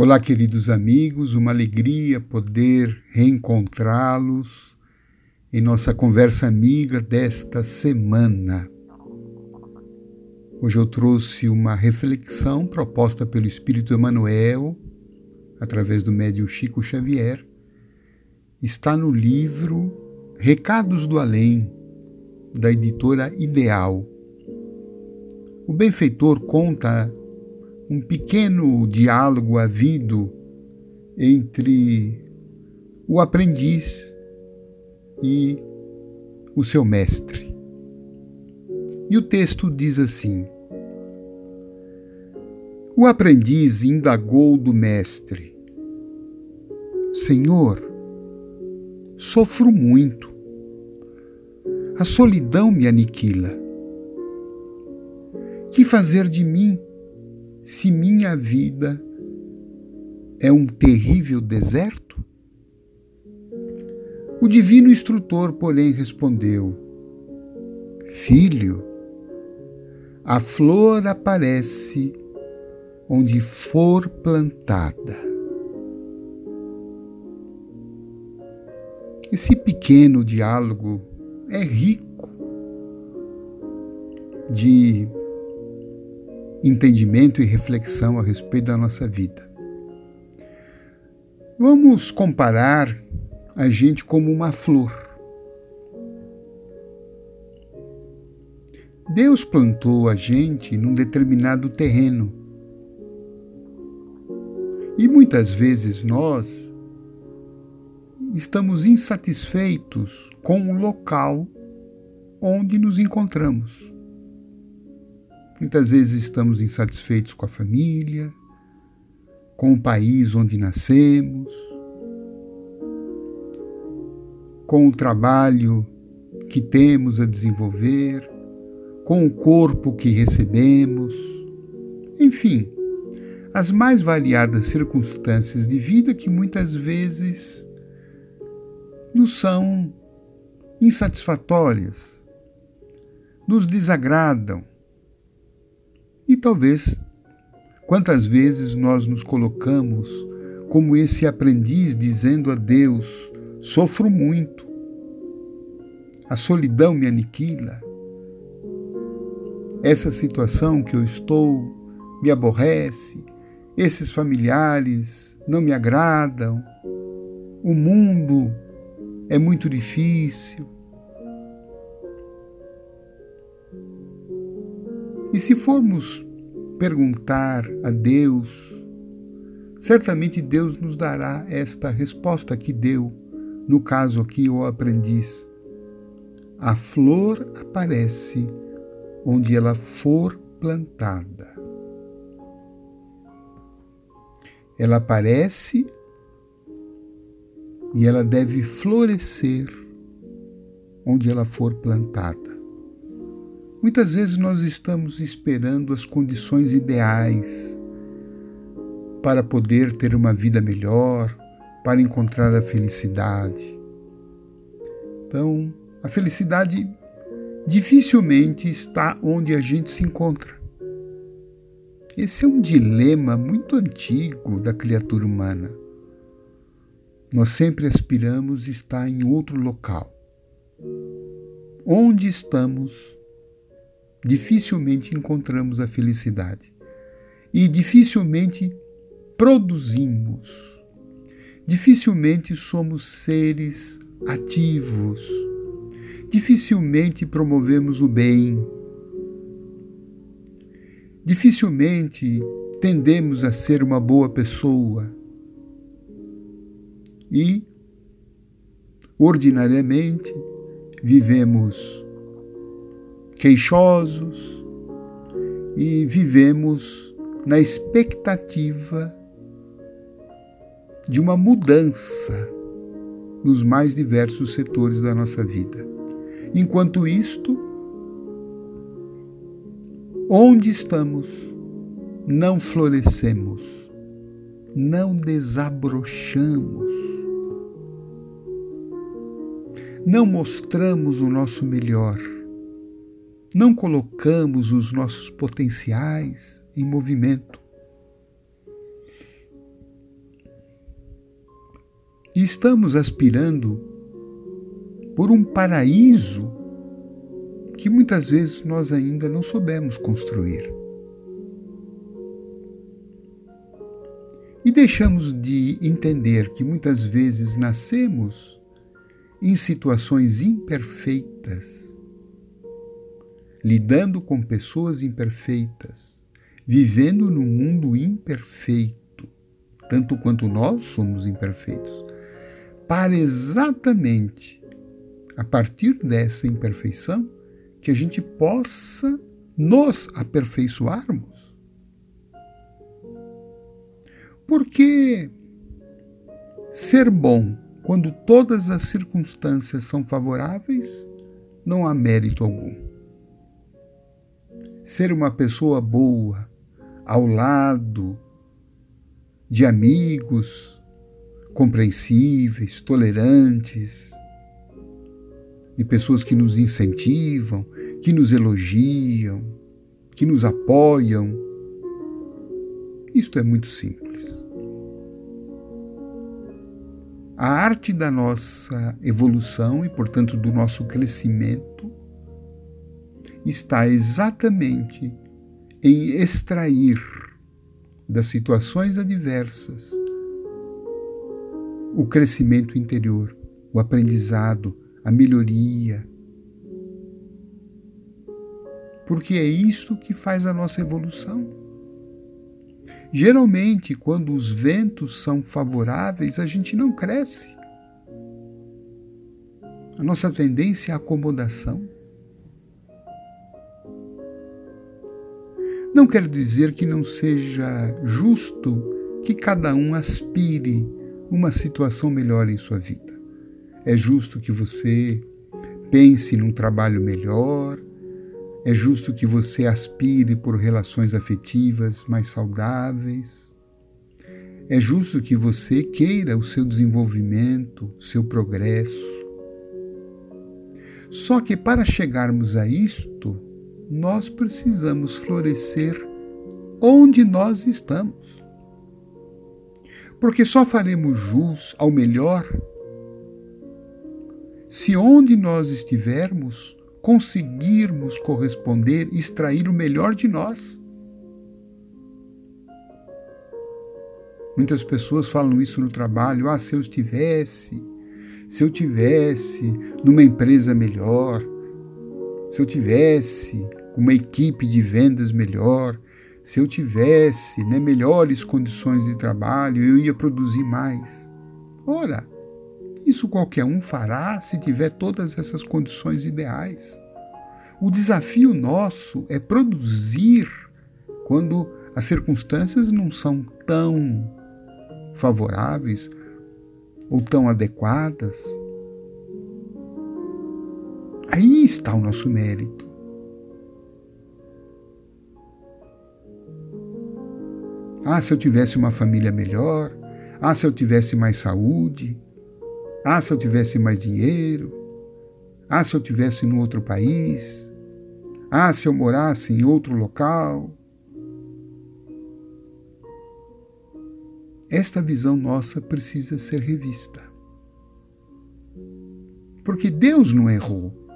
Olá, queridos amigos, uma alegria poder reencontrá-los em nossa conversa amiga desta semana. Hoje eu trouxe uma reflexão proposta pelo Espírito Emmanuel, através do médium Chico Xavier. Está no livro Recados do Além, da editora Ideal. O benfeitor conta um pequeno diálogo havido entre o aprendiz e o seu mestre. E o texto diz assim: O aprendiz indagou do mestre: Senhor, sofro muito. A solidão me aniquila. Que fazer de mim? Se minha vida é um terrível deserto? O divino instrutor, porém, respondeu: Filho, a flor aparece onde for plantada. Esse pequeno diálogo é rico de entendimento e reflexão a respeito da nossa vida. Vamos comparar a gente como uma flor. Deus plantou a gente num determinado terreno. E muitas vezes nós estamos insatisfeitos com o local onde nos encontramos. Muitas vezes estamos insatisfeitos com a família, com o país onde nascemos, com o trabalho que temos a desenvolver, com o corpo que recebemos, enfim, as mais variadas circunstâncias de vida que muitas vezes nos são insatisfatórias, nos desagradam, e talvez quantas vezes nós nos colocamos como esse aprendiz dizendo a Deus: sofro muito, a solidão me aniquila, essa situação que eu estou me aborrece, esses familiares não me agradam, o mundo é muito difícil. E se formos perguntar a Deus, certamente Deus nos dará esta resposta que deu, no caso aqui, o aprendiz. A flor aparece onde ela for plantada. Ela aparece e ela deve florescer onde ela for plantada. Muitas vezes nós estamos esperando as condições ideais para poder ter uma vida melhor, para encontrar a felicidade. Então, a felicidade dificilmente está onde a gente se encontra. Esse é um dilema muito antigo da criatura humana. Nós sempre aspiramos estar em outro local. Onde estamos dificilmente encontramos a felicidade e dificilmente produzimos. Dificilmente somos seres ativos. Dificilmente promovemos o bem. Dificilmente tendemos a ser uma boa pessoa. E, ordinariamente, vivemos queixosos e vivemos na expectativa de uma mudança nos mais diversos setores da nossa vida. Enquanto isto, onde estamos, não florescemos, não desabrochamos, não mostramos o nosso melhor não colocamos os nossos potenciais em movimento. E estamos aspirando por um paraíso que muitas vezes nós ainda não soubemos construir. E deixamos de entender que muitas vezes nascemos em situações imperfeitas, lidando com pessoas imperfeitas, vivendo num mundo imperfeito, tanto quanto nós somos imperfeitos, para exatamente a partir dessa imperfeição que a gente possa nos aperfeiçoarmos. Porque ser bom quando todas as circunstâncias são favoráveis, não há mérito algum. Ser uma pessoa boa ao lado de amigos compreensíveis, tolerantes, de pessoas que nos incentivam, que nos elogiam, que nos apoiam. Isto é muito simples. A arte da nossa evolução e, portanto, do nosso crescimento está exatamente em extrair das situações adversas o crescimento interior, o aprendizado, a melhoria. Porque é isto que faz a nossa evolução. Geralmente, quando os ventos são favoráveis, a gente não cresce. A nossa tendência é a acomodação. Não quer dizer que não seja justo que cada um aspire uma situação melhor em sua vida. É justo que você pense num trabalho melhor, é justo que você aspire por relações afetivas mais saudáveis. É justo que você queira o seu desenvolvimento, o seu progresso. Só que para chegarmos a isto, nós precisamos florescer onde nós estamos. Porque só faremos jus ao melhor se onde nós estivermos conseguirmos corresponder, extrair o melhor de nós. Muitas pessoas falam isso no trabalho: ah, se eu estivesse, se eu tivesse numa empresa melhor, se eu tivesse uma equipe de vendas melhor, se eu tivesse né, melhores condições de trabalho, eu ia produzir mais. Ora, isso qualquer um fará se tiver todas essas condições ideais. O desafio nosso é produzir quando as circunstâncias não são tão favoráveis ou tão adequadas. Aí está o nosso mérito. Ah, se eu tivesse uma família melhor. Ah, se eu tivesse mais saúde. Ah, se eu tivesse mais dinheiro. Ah, se eu tivesse em outro país. Ah, se eu morasse em outro local. Esta visão nossa precisa ser revista. Porque Deus não errou.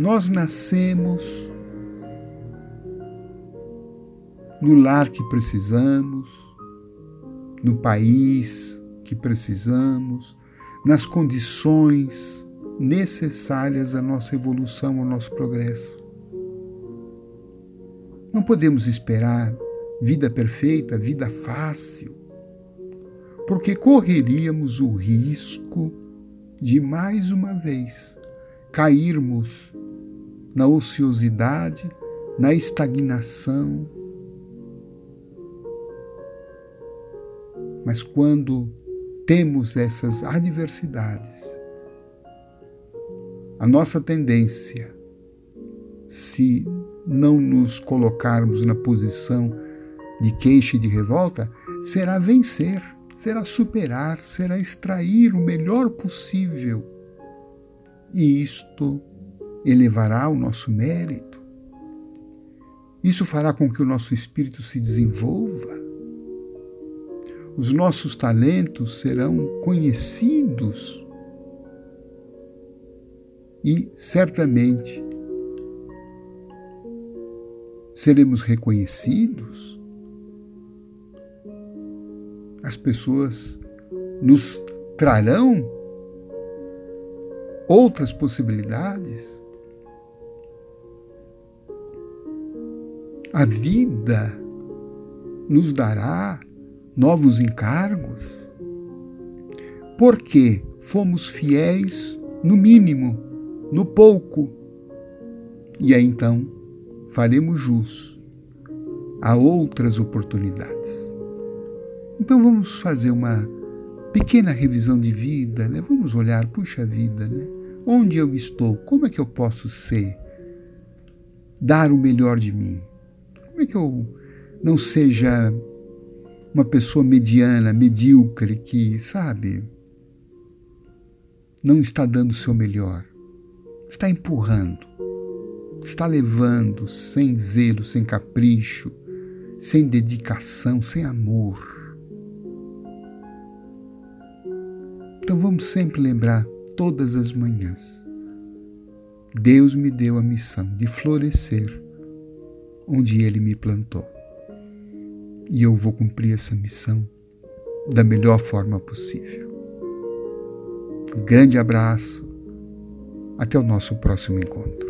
Nós nascemos no lar que precisamos, no país que precisamos, nas condições necessárias à nossa evolução, ao nosso progresso. Não podemos esperar vida perfeita, vida fácil, porque correríamos o risco de mais uma vez cairmos na ociosidade, na estagnação, Mas quando temos essas adversidades, a nossa tendência, se não nos colocarmos na posição de queixa e de revolta, será vencer, será superar, será extrair o melhor possível. E isto elevará o nosso mérito. Isso fará com que o nosso espírito se desenvolva os nossos talentos serão conhecidos e certamente seremos reconhecidos. As pessoas nos trarão outras possibilidades. A vida nos dará novos encargos, porque fomos fiéis no mínimo, no pouco, e aí então faremos jus a outras oportunidades. Então vamos fazer uma pequena revisão de vida, né? Vamos olhar, puxa vida, né? Onde eu estou? Como é que eu posso ser? Dar o melhor de mim? Como é que eu não seja uma pessoa mediana, medíocre, que, sabe, não está dando o seu melhor, está empurrando, está levando sem zelo, sem capricho, sem dedicação, sem amor. Então vamos sempre lembrar todas as manhãs. Deus me deu a missão de florescer onde Ele me plantou. E eu vou cumprir essa missão da melhor forma possível. Um grande abraço. Até o nosso próximo encontro.